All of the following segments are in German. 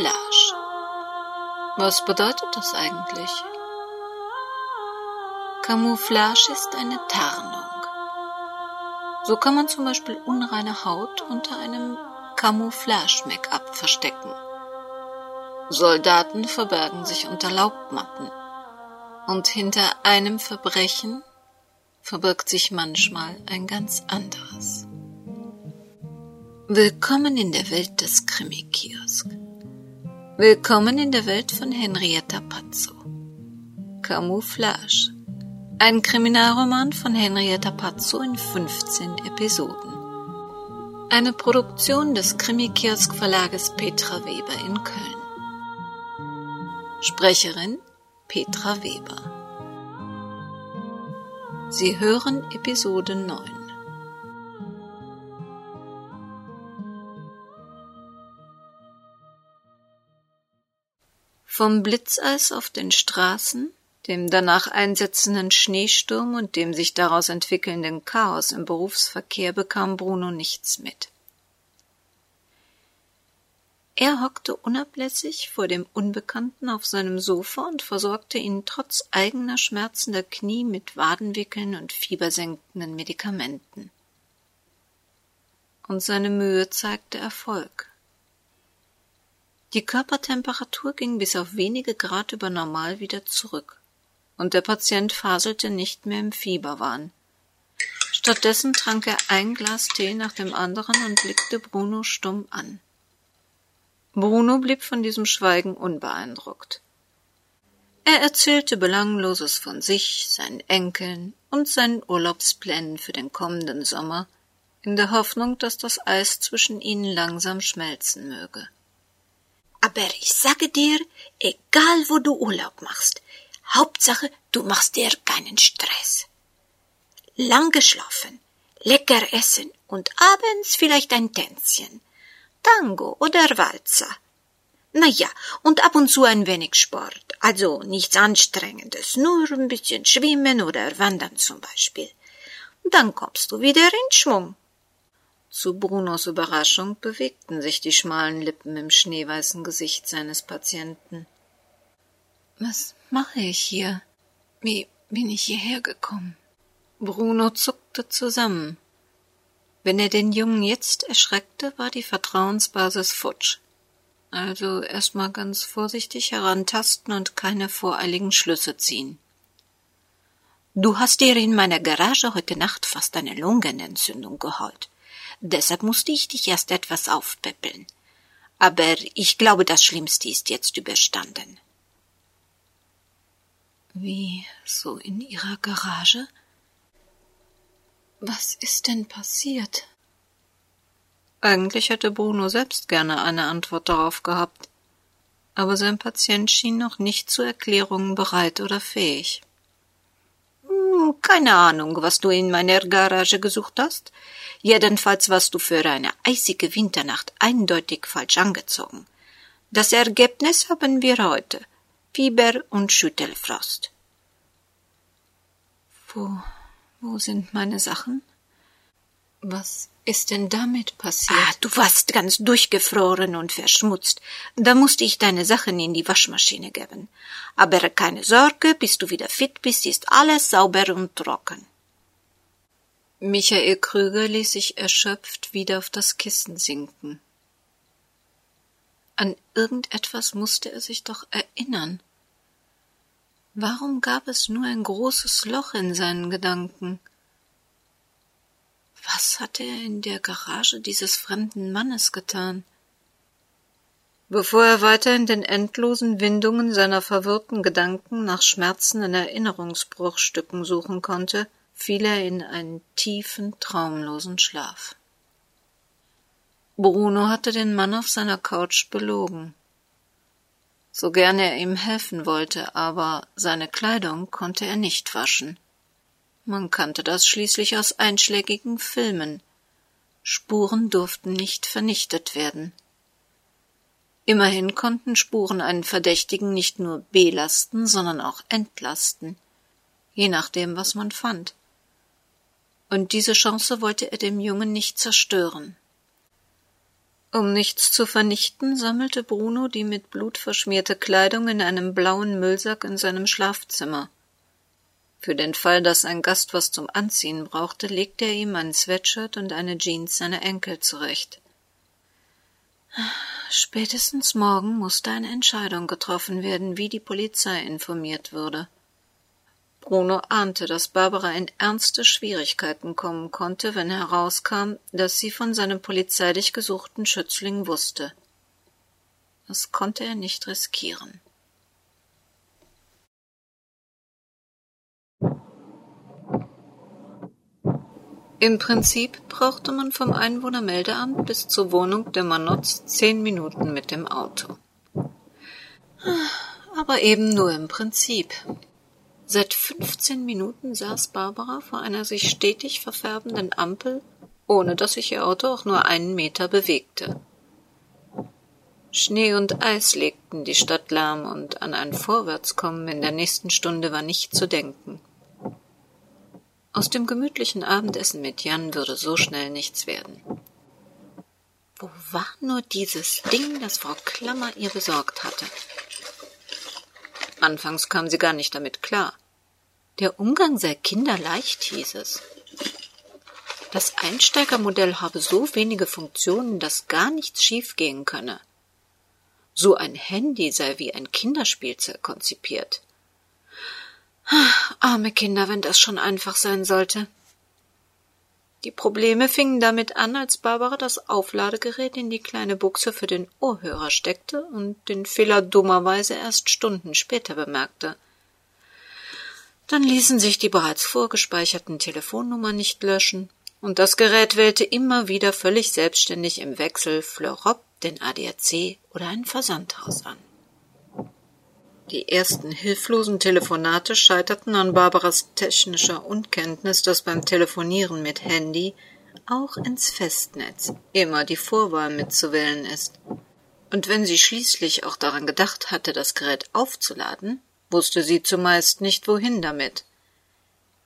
Camouflage. Was bedeutet das eigentlich? Camouflage ist eine Tarnung. So kann man zum Beispiel unreine Haut unter einem Camouflage-Make-up verstecken. Soldaten verbergen sich unter Laubmatten. Und hinter einem Verbrechen verbirgt sich manchmal ein ganz anderes. Willkommen in der Welt des Krimi-Kiosk. Willkommen in der Welt von Henrietta Pazzo. Camouflage. Ein Kriminalroman von Henrietta Pazzo in 15 Episoden. Eine Produktion des Krimi-Kiosk Verlages Petra Weber in Köln. Sprecherin Petra Weber. Sie hören Episode 9. Vom Blitzeis auf den Straßen, dem danach einsetzenden Schneesturm und dem sich daraus entwickelnden Chaos im Berufsverkehr bekam Bruno nichts mit. Er hockte unablässig vor dem Unbekannten auf seinem Sofa und versorgte ihn trotz eigener schmerzender Knie mit Wadenwickeln und fiebersenkenden Medikamenten. Und seine Mühe zeigte Erfolg. Die Körpertemperatur ging bis auf wenige Grad über normal wieder zurück, und der Patient faselte nicht mehr im Fieberwahn. Stattdessen trank er ein Glas Tee nach dem anderen und blickte Bruno stumm an. Bruno blieb von diesem Schweigen unbeeindruckt. Er erzählte Belangloses von sich, seinen Enkeln und seinen Urlaubsplänen für den kommenden Sommer, in der Hoffnung, dass das Eis zwischen ihnen langsam schmelzen möge. Aber ich sage dir, egal wo du Urlaub machst, Hauptsache, du machst dir keinen Stress. Lang geschlafen, lecker essen und abends vielleicht ein Tänzchen. Tango oder Walzer. Na ja, und ab und zu ein wenig Sport, also nichts Anstrengendes, nur ein bisschen Schwimmen oder Wandern zum Beispiel. Dann kommst du wieder in Schwung. Zu Brunos Überraschung bewegten sich die schmalen Lippen im schneeweißen Gesicht seines Patienten. Was mache ich hier? Wie bin ich hierher gekommen? Bruno zuckte zusammen. Wenn er den Jungen jetzt erschreckte, war die Vertrauensbasis futsch. Also erstmal ganz vorsichtig herantasten und keine voreiligen Schlüsse ziehen. Du hast dir in meiner Garage heute Nacht fast eine Lungenentzündung geholt. Deshalb musste ich dich erst etwas aufpäppeln. Aber ich glaube, das Schlimmste ist jetzt überstanden. Wie, so in Ihrer Garage? Was ist denn passiert? Eigentlich hätte Bruno selbst gerne eine Antwort darauf gehabt, aber sein Patient schien noch nicht zu Erklärungen bereit oder fähig. Hm, keine Ahnung, was du in meiner Garage gesucht hast. Jedenfalls warst du für eine eisige Winternacht eindeutig falsch angezogen. Das Ergebnis haben wir heute. Fieber und Schüttelfrost. Wo, wo sind meine Sachen? Was ist denn damit passiert? Ah, du warst ganz durchgefroren und verschmutzt. Da musste ich deine Sachen in die Waschmaschine geben. Aber keine Sorge, bis du wieder fit bist, ist alles sauber und trocken. Michael Krüger ließ sich erschöpft wieder auf das Kissen sinken. An irgendetwas musste er sich doch erinnern. Warum gab es nur ein großes Loch in seinen Gedanken? Was hatte er in der Garage dieses fremden Mannes getan? Bevor er weiter in den endlosen Windungen seiner verwirrten Gedanken nach schmerzenden Erinnerungsbruchstücken suchen konnte, fiel er in einen tiefen, traumlosen Schlaf. Bruno hatte den Mann auf seiner Couch belogen so gern er ihm helfen wollte, aber seine Kleidung konnte er nicht waschen. Man kannte das schließlich aus einschlägigen Filmen. Spuren durften nicht vernichtet werden. Immerhin konnten Spuren einen Verdächtigen nicht nur belasten, sondern auch entlasten, je nachdem, was man fand. Und diese Chance wollte er dem Jungen nicht zerstören. Um nichts zu vernichten, sammelte Bruno die mit Blut verschmierte Kleidung in einem blauen Müllsack in seinem Schlafzimmer. Für den Fall, dass ein Gast was zum Anziehen brauchte, legte er ihm ein Sweatshirt und eine Jeans seiner Enkel zurecht. Spätestens morgen musste eine Entscheidung getroffen werden, wie die Polizei informiert würde. Bruno ahnte, dass Barbara in ernste Schwierigkeiten kommen konnte, wenn herauskam, dass sie von seinem polizeilich gesuchten Schützling wusste. Das konnte er nicht riskieren. Im Prinzip brauchte man vom Einwohnermeldeamt bis zur Wohnung der Manotz zehn Minuten mit dem Auto. Aber eben nur im Prinzip. Seit fünfzehn Minuten saß Barbara vor einer sich stetig verfärbenden Ampel, ohne dass sich ihr Auto auch nur einen Meter bewegte. Schnee und Eis legten die Stadt lahm, und an ein Vorwärtskommen in der nächsten Stunde war nicht zu denken. Aus dem gemütlichen Abendessen mit Jan würde so schnell nichts werden. Wo war nur dieses Ding, das Frau Klammer ihr besorgt hatte? Anfangs kam sie gar nicht damit klar. Der Umgang sei kinderleicht, hieß es. Das Einsteigermodell habe so wenige Funktionen, dass gar nichts schiefgehen könne. So ein Handy sei wie ein Kinderspielzeug konzipiert. Arme Kinder, wenn das schon einfach sein sollte. Die Probleme fingen damit an, als Barbara das Aufladegerät in die kleine Buchse für den Ohrhörer steckte und den Fehler dummerweise erst Stunden später bemerkte. Dann ließen sich die bereits vorgespeicherten Telefonnummern nicht löschen, und das Gerät wählte immer wieder völlig selbstständig im Wechsel Fleurop, den ADAC oder ein Versandhaus an. Die ersten hilflosen Telefonate scheiterten an Barbaras technischer Unkenntnis, dass beim Telefonieren mit Handy auch ins Festnetz immer die Vorwahl mitzuwählen ist. Und wenn sie schließlich auch daran gedacht hatte, das Gerät aufzuladen, wusste sie zumeist nicht wohin damit.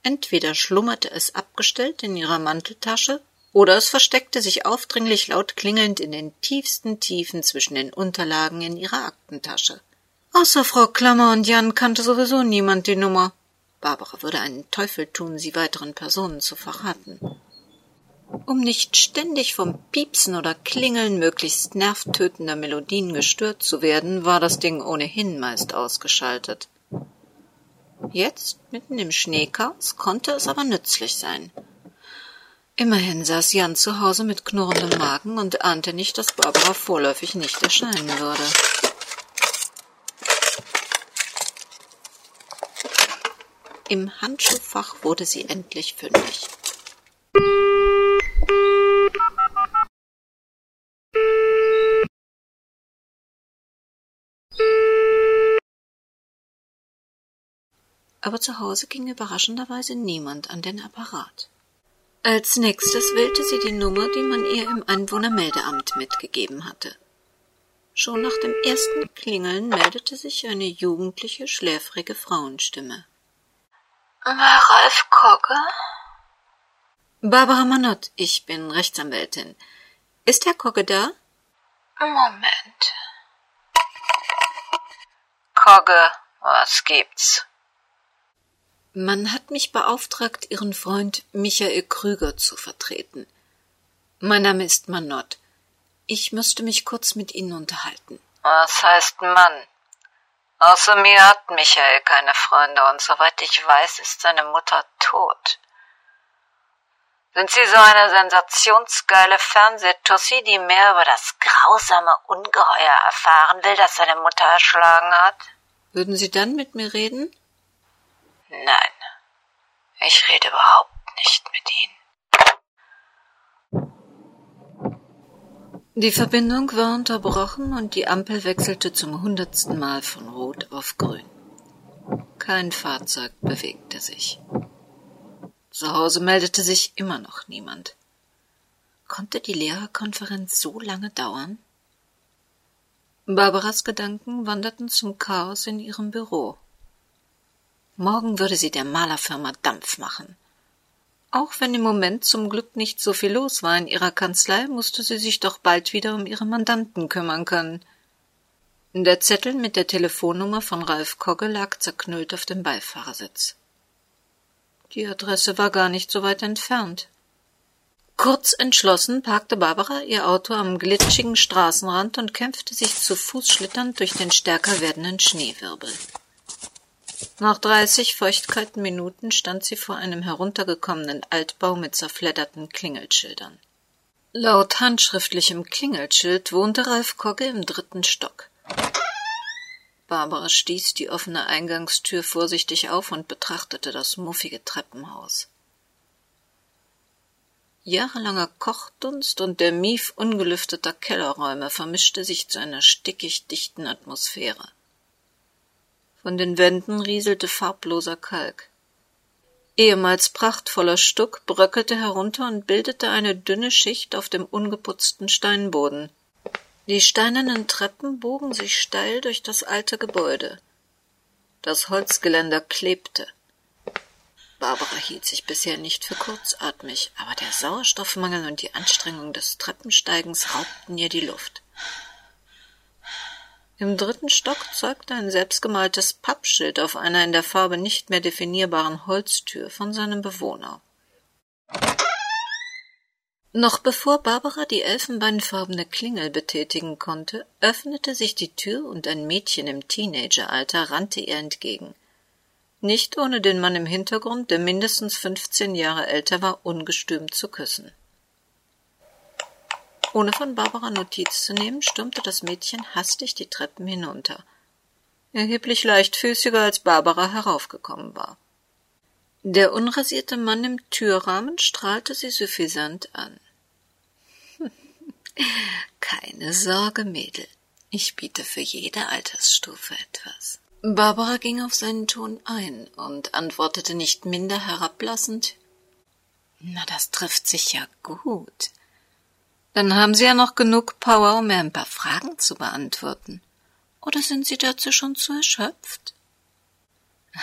Entweder schlummerte es abgestellt in ihrer Manteltasche, oder es versteckte sich aufdringlich laut klingelnd in den tiefsten Tiefen zwischen den Unterlagen in ihrer Aktentasche. Außer Frau Klammer und Jan kannte sowieso niemand die Nummer. Barbara würde einen Teufel tun, sie weiteren Personen zu verraten. Um nicht ständig vom Piepsen oder Klingeln möglichst nervtötender Melodien gestört zu werden, war das Ding ohnehin meist ausgeschaltet. Jetzt, mitten im Schneechaos, konnte es aber nützlich sein. Immerhin saß Jan zu Hause mit knurrendem Magen und ahnte nicht, dass Barbara vorläufig nicht erscheinen würde. Im Handschuhfach wurde sie endlich fündig. aber zu Hause ging überraschenderweise niemand an den Apparat. Als nächstes wählte sie die Nummer, die man ihr im Einwohnermeldeamt mitgegeben hatte. Schon nach dem ersten Klingeln meldete sich eine jugendliche, schläfrige Frauenstimme. Ralf Kogge? Barbara Manott, ich bin Rechtsanwältin. Ist Herr Kogge da? Moment. Kogge, was gibt's? Man hat mich beauftragt, Ihren Freund Michael Krüger zu vertreten. Mein Name ist Manott. Ich müsste mich kurz mit Ihnen unterhalten. Was heißt Mann? Außer mir hat Michael keine Freunde und soweit ich weiß, ist seine Mutter tot. Sind Sie so eine sensationsgeile Fernsehtussi, die mehr über das grausame Ungeheuer erfahren will, das seine Mutter erschlagen hat? Würden Sie dann mit mir reden? Nein, ich rede überhaupt nicht mit Ihnen. Die Verbindung war unterbrochen und die Ampel wechselte zum hundertsten Mal von Rot auf Grün. Kein Fahrzeug bewegte sich. Zu Hause meldete sich immer noch niemand. Konnte die Lehrerkonferenz so lange dauern? Barbaras Gedanken wanderten zum Chaos in ihrem Büro. Morgen würde sie der Malerfirma Dampf machen. Auch wenn im Moment zum Glück nicht so viel los war in ihrer Kanzlei, musste sie sich doch bald wieder um ihre Mandanten kümmern können. Der Zettel mit der Telefonnummer von Ralf Kogge lag zerknüllt auf dem Beifahrersitz. Die Adresse war gar nicht so weit entfernt. Kurz entschlossen parkte Barbara ihr Auto am glitschigen Straßenrand und kämpfte sich zu Fuß schlitternd durch den stärker werdenden Schneewirbel. Nach dreißig feuchtkalten Minuten stand sie vor einem heruntergekommenen Altbau mit zerfledderten Klingelschildern. Laut handschriftlichem Klingelschild wohnte Ralf Kogge im dritten Stock. Barbara stieß die offene Eingangstür vorsichtig auf und betrachtete das muffige Treppenhaus. Jahrelanger Kochdunst und der Mief ungelüfteter Kellerräume vermischte sich zu einer stickig dichten Atmosphäre. Von den Wänden rieselte farbloser Kalk. Ehemals prachtvoller Stuck bröckelte herunter und bildete eine dünne Schicht auf dem ungeputzten Steinboden. Die steinernen Treppen bogen sich steil durch das alte Gebäude. Das Holzgeländer klebte. Barbara hielt sich bisher nicht für kurzatmig, aber der Sauerstoffmangel und die Anstrengung des Treppensteigens raubten ihr die Luft. Im dritten Stock zeugte ein selbstgemaltes Pappschild auf einer in der Farbe nicht mehr definierbaren Holztür von seinem Bewohner. Noch bevor Barbara die elfenbeinfarbene Klingel betätigen konnte, öffnete sich die Tür und ein Mädchen im Teenageralter rannte ihr entgegen. Nicht ohne den Mann im Hintergrund, der mindestens fünfzehn Jahre älter war, ungestüm zu küssen. Ohne von Barbara Notiz zu nehmen, stürmte das Mädchen hastig die Treppen hinunter. Erheblich leichtfüßiger als Barbara heraufgekommen war. Der unrasierte Mann im Türrahmen strahlte sie suffisant an. Keine Sorge, Mädel. Ich biete für jede Altersstufe etwas. Barbara ging auf seinen Ton ein und antwortete nicht minder herablassend Na, das trifft sich ja gut. Dann haben Sie ja noch genug Power, um mir ein paar Fragen zu beantworten. Oder sind Sie dazu schon zu erschöpft?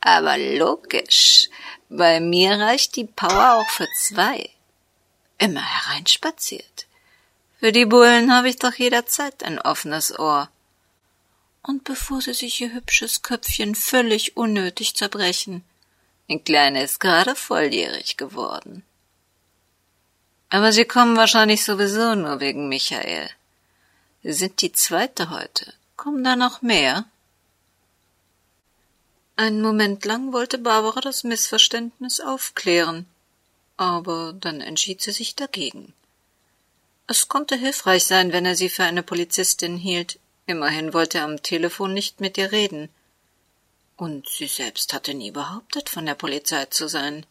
Aber logisch. Bei mir reicht die Power auch für zwei. Immer hereinspaziert. Für die Bullen habe ich doch jederzeit ein offenes Ohr. Und bevor sie sich ihr hübsches Köpfchen völlig unnötig zerbrechen, die Kleine ist gerade volljährig geworden. Aber Sie kommen wahrscheinlich sowieso nur wegen Michael. Sie sind die zweite heute. Kommen da noch mehr? Einen Moment lang wollte Barbara das Missverständnis aufklären, aber dann entschied sie sich dagegen. Es konnte hilfreich sein, wenn er sie für eine Polizistin hielt. Immerhin wollte er am Telefon nicht mit ihr reden. Und sie selbst hatte nie behauptet, von der Polizei zu sein.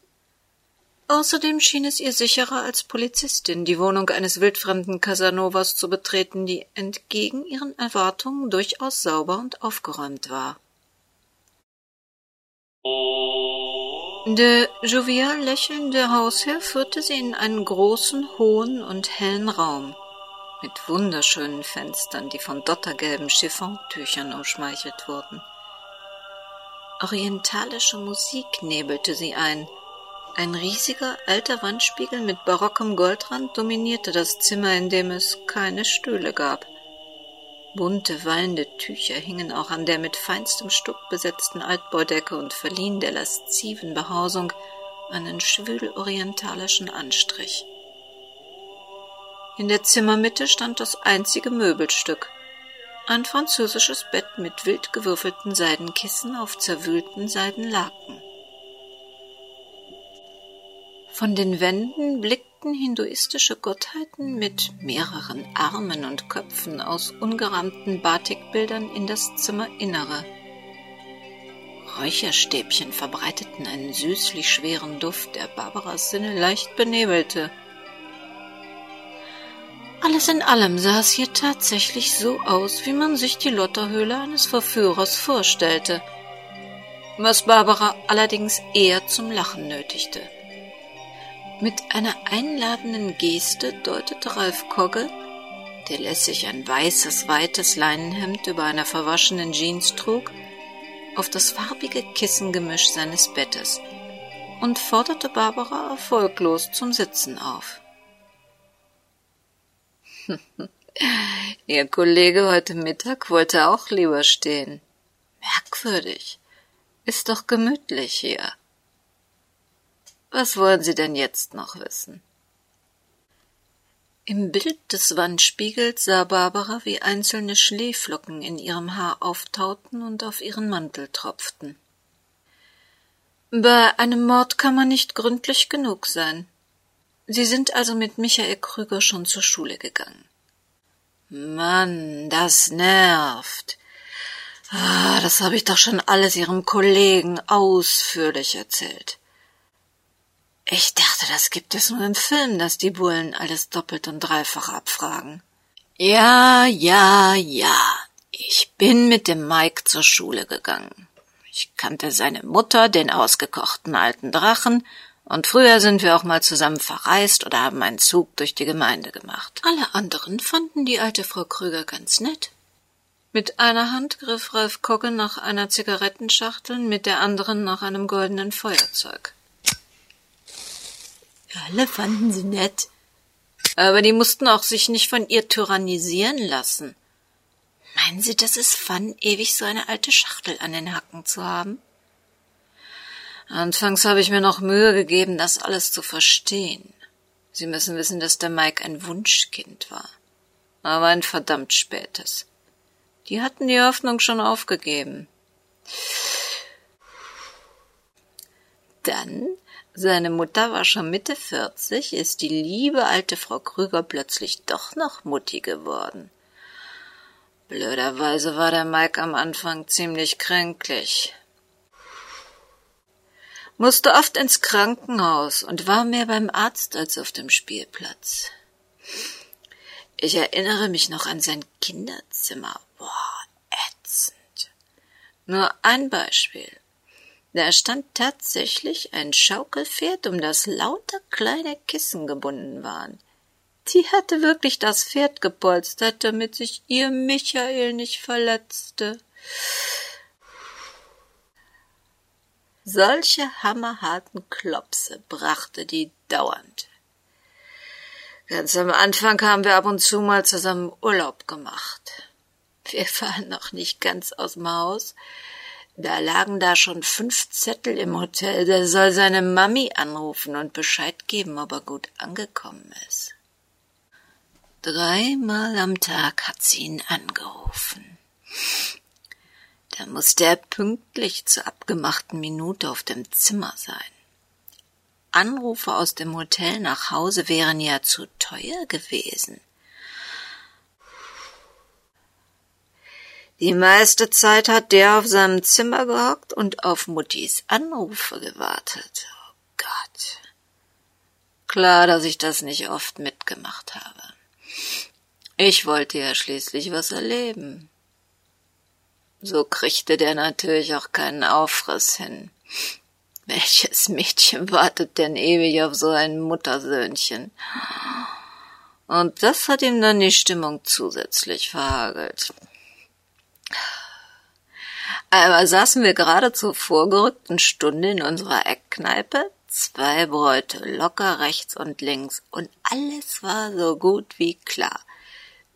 Außerdem schien es ihr sicherer als Polizistin, die Wohnung eines wildfremden Casanovas zu betreten, die entgegen ihren Erwartungen durchaus sauber und aufgeräumt war. Der jovial lächelnde Hausherr führte sie in einen großen, hohen und hellen Raum mit wunderschönen Fenstern, die von dottergelben Chiffontüchern umschmeichelt wurden. Orientalische Musik nebelte sie ein – ein riesiger alter Wandspiegel mit barockem Goldrand dominierte das Zimmer, in dem es keine Stühle gab. Bunte, wallende Tücher hingen auch an der mit feinstem Stuck besetzten Altbaudecke und verliehen der lasziven Behausung einen schwül orientalischen Anstrich. In der Zimmermitte stand das einzige Möbelstück, ein französisches Bett mit wild gewürfelten Seidenkissen auf zerwühlten Seidenlaken. Von den Wänden blickten hinduistische Gottheiten mit mehreren Armen und Köpfen aus ungerahmten Batikbildern in das Zimmerinnere. Räucherstäbchen verbreiteten einen süßlich schweren Duft, der Barbaras Sinne leicht benebelte. Alles in allem sah es hier tatsächlich so aus, wie man sich die Lotterhöhle eines Verführers vorstellte, was Barbara allerdings eher zum Lachen nötigte. Mit einer einladenden Geste deutete Ralf Kogge, der lässig ein weißes, weites Leinenhemd über einer verwaschenen Jeans trug, auf das farbige Kissengemisch seines Bettes. und forderte Barbara erfolglos zum Sitzen auf. Ihr Kollege heute Mittag wollte auch lieber stehen. Merkwürdig. Ist doch gemütlich hier. Was wollen Sie denn jetzt noch wissen? Im Bild des Wandspiegels sah Barbara, wie einzelne Schneeflocken in ihrem Haar auftauten und auf ihren Mantel tropften. Bei einem Mord kann man nicht gründlich genug sein. Sie sind also mit Michael Krüger schon zur Schule gegangen. Mann, das nervt. Ah, das habe ich doch schon alles Ihrem Kollegen ausführlich erzählt. Ich dachte, das gibt es nur im Film, dass die Bullen alles doppelt und dreifach abfragen. Ja, ja, ja. Ich bin mit dem Mike zur Schule gegangen. Ich kannte seine Mutter, den ausgekochten alten Drachen, und früher sind wir auch mal zusammen verreist oder haben einen Zug durch die Gemeinde gemacht. Alle anderen fanden die alte Frau Krüger ganz nett. Mit einer Hand griff Ralf Kogge nach einer Zigarettenschachtel, mit der anderen nach einem goldenen Feuerzeug. Alle fanden sie nett. Aber die mussten auch sich nicht von ihr tyrannisieren lassen. Meinen Sie, das ist Fun, ewig so eine alte Schachtel an den Hacken zu haben? Anfangs habe ich mir noch Mühe gegeben, das alles zu verstehen. Sie müssen wissen, dass der Mike ein Wunschkind war. Aber ein verdammt spätes. Die hatten die Hoffnung schon aufgegeben. Dann seine Mutter war schon Mitte vierzig, ist die liebe alte Frau Krüger plötzlich doch noch Mutti geworden. Blöderweise war der Mike am Anfang ziemlich kränklich. Musste oft ins Krankenhaus und war mehr beim Arzt als auf dem Spielplatz. Ich erinnere mich noch an sein Kinderzimmer. Boah, ätzend. Nur ein Beispiel. Da stand tatsächlich ein Schaukelpferd, um das lauter kleine Kissen gebunden waren. Die hatte wirklich das Pferd gepolstert, damit sich ihr Michael nicht verletzte. Solche hammerharten Klopse brachte die dauernd. Ganz am Anfang haben wir ab und zu mal zusammen Urlaub gemacht. Wir waren noch nicht ganz aus dem Haus, da lagen da schon fünf Zettel im Hotel. Der soll seine Mami anrufen und Bescheid geben, ob er gut angekommen ist. Dreimal am Tag hat sie ihn angerufen. Da musste er pünktlich zur abgemachten Minute auf dem Zimmer sein. Anrufe aus dem Hotel nach Hause wären ja zu teuer gewesen. Die meiste Zeit hat der auf seinem Zimmer gehockt und auf Muttis Anrufe gewartet. Oh Gott. Klar, dass ich das nicht oft mitgemacht habe. Ich wollte ja schließlich was erleben. So kriegte der natürlich auch keinen Aufriss hin. Welches Mädchen wartet denn ewig auf so ein Muttersöhnchen? Und das hat ihm dann die Stimmung zusätzlich verhagelt. Einmal saßen wir gerade zur vorgerückten Stunde in unserer Eckkneipe, zwei Bräute locker rechts und links, und alles war so gut wie klar.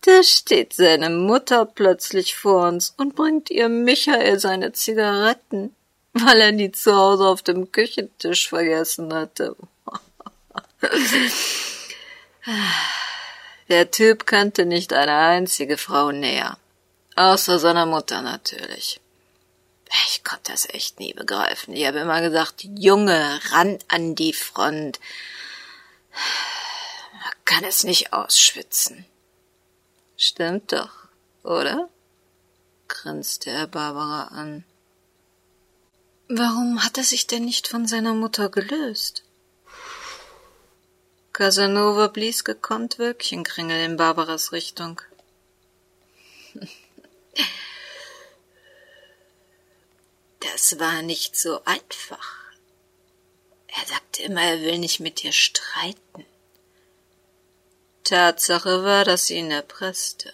Da steht seine Mutter plötzlich vor uns und bringt ihr Michael seine Zigaretten, weil er die zu Hause auf dem Küchentisch vergessen hatte. Der Typ kannte nicht eine einzige Frau näher. Außer seiner Mutter natürlich. Ich konnte das echt nie begreifen. Ich habe immer gesagt, Junge, ran an die Front. Man kann es nicht ausschwitzen. Stimmt doch, oder? grinste er Barbara an. Warum hat er sich denn nicht von seiner Mutter gelöst? Casanova blies gekonnt Wölkchenkringel in Barbaras Richtung. Das war nicht so einfach. Er sagte immer, er will nicht mit dir streiten. Tatsache war, dass sie ihn erpresste.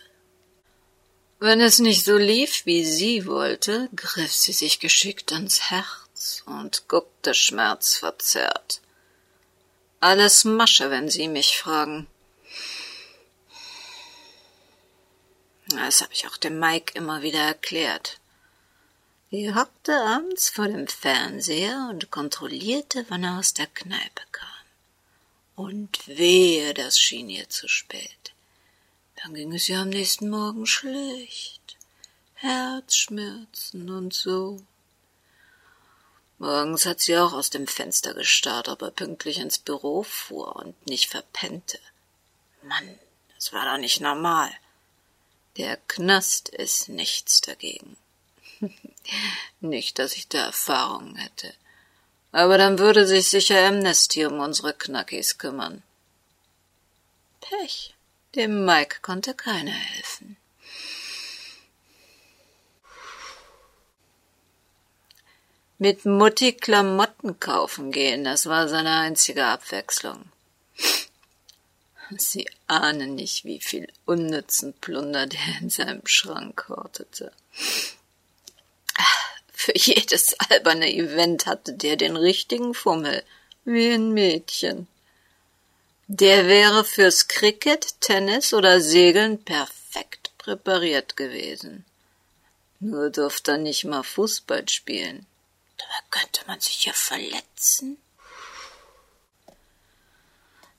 Wenn es nicht so lief, wie sie wollte, griff sie sich geschickt ans Herz. Und guckte schmerzverzerrt. Alles Masche, wenn Sie mich fragen. Das habe ich auch dem Mike immer wieder erklärt. Er hockte abends vor dem Fernseher und kontrollierte, wann er aus der Kneipe kam. Und wehe, das schien ihr zu spät. Dann ging es ihr am nächsten Morgen schlecht. Herzschmerzen und so. Morgens hat sie auch aus dem Fenster gestarrt, ob er pünktlich ins Büro fuhr und nicht verpennte. Mann, das war doch nicht normal. Der Knast ist nichts dagegen. nicht, dass ich da Erfahrungen hätte. Aber dann würde sich sicher Amnesty um unsere Knackis kümmern. Pech. Dem Mike konnte keiner helfen. Mit Mutti Klamotten kaufen gehen, das war seine einzige Abwechslung. Sie ahnen nicht, wie viel unnützen Plunder der in seinem Schrank hortete. Für jedes alberne Event hatte der den richtigen Fummel, wie ein Mädchen. Der wäre fürs Cricket, Tennis oder Segeln perfekt präpariert gewesen. Nur durfte er nicht mal Fußball spielen. Da könnte man sich ja verletzen.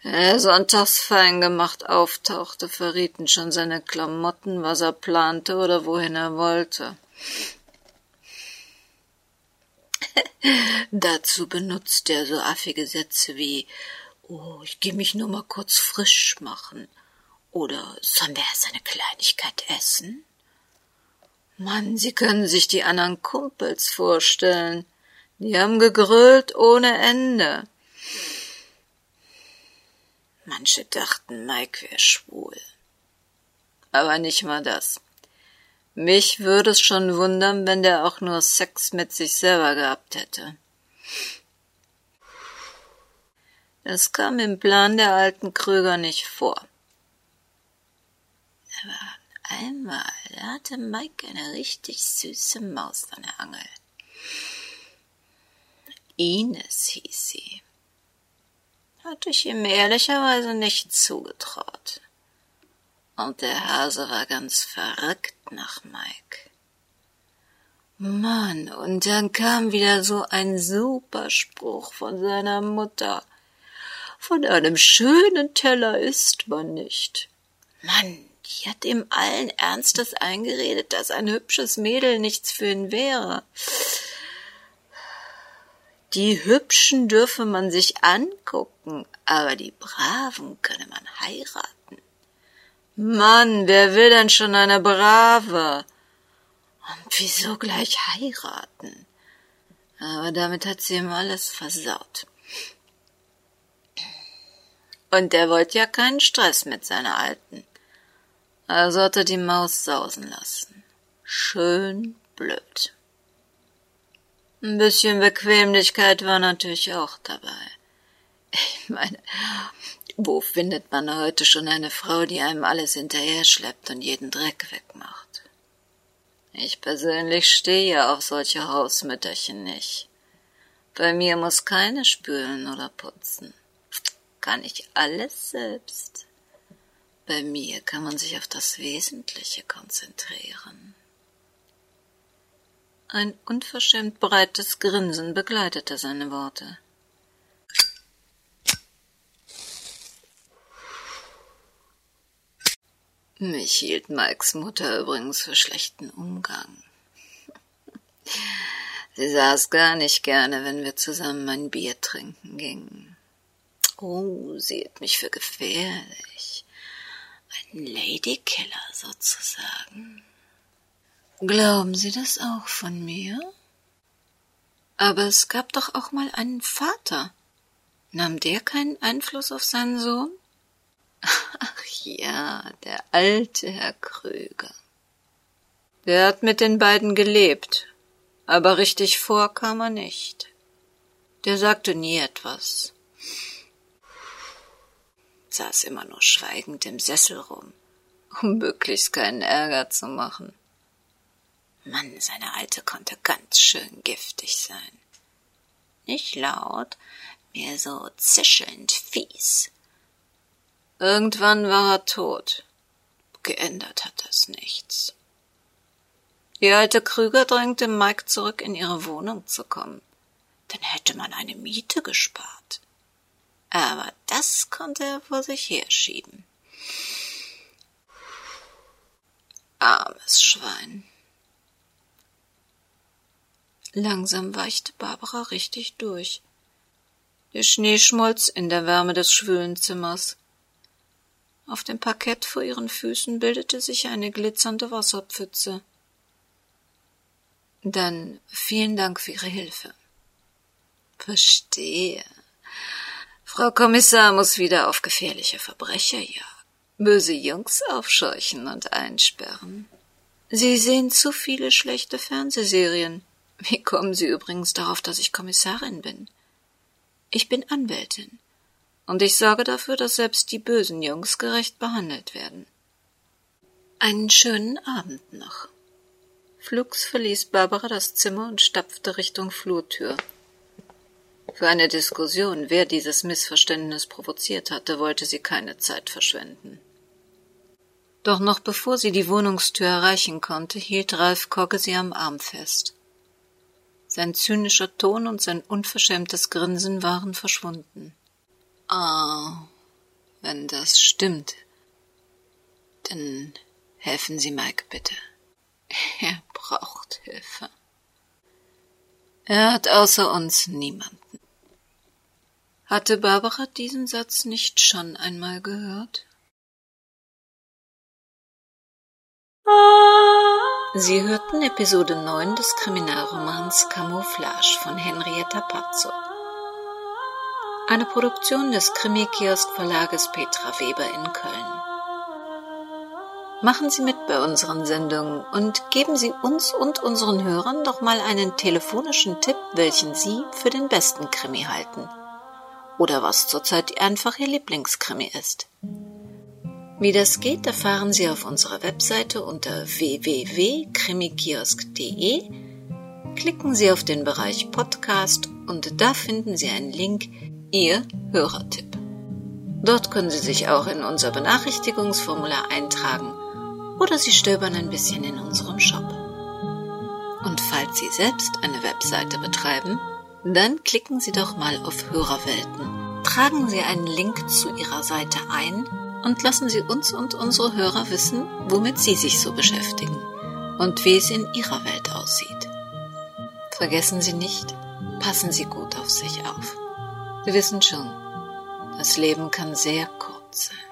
Er sonntags fein gemacht auftauchte, verrieten schon seine Klamotten, was er plante oder wohin er wollte. Dazu benutzt er so affige Sätze wie Oh, ich geh mich nur mal kurz frisch machen. Oder sollen wir erst eine Kleinigkeit essen? Mann, Sie können sich die anderen Kumpels vorstellen. Die haben gegrölt ohne Ende. Manche dachten, Mike wär schwul. Aber nicht mal das. Mich würde es schon wundern, wenn der auch nur Sex mit sich selber gehabt hätte. Das kam im Plan der alten Krüger nicht vor. Aber einmal hatte Mike eine richtig süße Maus an der Angel. Ines hieß sie. Hatte ich ihm ehrlicherweise nicht zugetraut. Und der Hase war ganz verrückt nach Mike. Mann, und dann kam wieder so ein super Spruch von seiner Mutter. Von einem schönen Teller isst man nicht. Mann, die hat ihm allen Ernstes eingeredet, dass ein hübsches Mädel nichts für ihn wäre. Die Hübschen dürfe man sich angucken, aber die Braven könne man heiraten. Mann, wer will denn schon eine Brave? Und wieso gleich heiraten? Aber damit hat sie ihm alles versaut. Und der wollte ja keinen Stress mit seiner Alten. Also hat er die Maus sausen lassen. Schön blöd. Ein bisschen Bequemlichkeit war natürlich auch dabei. Ich meine, wo findet man heute schon eine Frau, die einem alles hinterher schleppt und jeden Dreck wegmacht? Ich persönlich stehe auf solche Hausmütterchen nicht. Bei mir muss keine spülen oder putzen. Kann ich alles selbst. Bei mir kann man sich auf das Wesentliche konzentrieren. Ein unverschämt breites Grinsen begleitete seine Worte. Mich hielt Mikes Mutter übrigens für schlechten Umgang. Sie saß gar nicht gerne, wenn wir zusammen ein Bier trinken gingen. Oh, sie hielt mich für gefährlich. Ein Ladykiller sozusagen. Glauben Sie das auch von mir? Aber es gab doch auch mal einen Vater. Nahm der keinen Einfluss auf seinen Sohn? Ach ja, der alte Herr Krüger. Der hat mit den beiden gelebt, aber richtig vor kam er nicht. Der sagte nie etwas. Saß immer nur schweigend im Sessel rum, um möglichst keinen Ärger zu machen. Mann, seine Alte konnte ganz schön giftig sein. Nicht laut, mehr so zischelnd fies. Irgendwann war er tot. Geändert hat das nichts. Die alte Krüger drängte Mike zurück, in ihre Wohnung zu kommen. Dann hätte man eine Miete gespart. Aber das konnte er vor sich herschieben. Armes Schwein. Langsam weichte Barbara richtig durch. Der Schnee schmolz in der Wärme des schwülen Zimmers. Auf dem Parkett vor ihren Füßen bildete sich eine glitzernde Wasserpfütze. Dann vielen Dank für Ihre Hilfe. Verstehe. Frau Kommissar muss wieder auf gefährliche Verbrecher jagen böse Jungs aufscheuchen und einsperren. Sie sehen zu viele schlechte Fernsehserien. Wie kommen Sie übrigens darauf, dass ich Kommissarin bin? Ich bin Anwältin. Und ich sorge dafür, dass selbst die bösen Jungs gerecht behandelt werden. Einen schönen Abend noch. Flugs verließ Barbara das Zimmer und stapfte Richtung Flurtür. Für eine Diskussion, wer dieses Missverständnis provoziert hatte, wollte sie keine Zeit verschwenden. Doch noch bevor sie die Wohnungstür erreichen konnte, hielt Ralf Kogge sie am Arm fest. Sein zynischer Ton und sein unverschämtes Grinsen waren verschwunden. Ah, wenn das stimmt, dann helfen Sie Mike bitte. Er braucht Hilfe. Er hat außer uns niemanden. Hatte Barbara diesen Satz nicht schon einmal gehört? Sie hörten Episode 9 des Kriminalromans Camouflage von Henrietta Pazzo. Eine Produktion des Krimi-Kiosk-Verlages Petra Weber in Köln. Machen Sie mit bei unseren Sendungen und geben Sie uns und unseren Hörern doch mal einen telefonischen Tipp, welchen Sie für den besten Krimi halten. Oder was zurzeit einfach Ihr Lieblingskrimi ist. Wie das geht, erfahren Sie auf unserer Webseite unter www.krimikiosk.de. Klicken Sie auf den Bereich Podcast und da finden Sie einen Link Ihr Hörertipp. Dort können Sie sich auch in unser Benachrichtigungsformular eintragen oder Sie stöbern ein bisschen in unserem Shop. Und falls Sie selbst eine Webseite betreiben, dann klicken Sie doch mal auf Hörerwelten. Tragen Sie einen Link zu Ihrer Seite ein und lassen Sie uns und unsere Hörer wissen, womit Sie sich so beschäftigen und wie es in Ihrer Welt aussieht. Vergessen Sie nicht, passen Sie gut auf sich auf. Wir wissen schon, das Leben kann sehr kurz sein.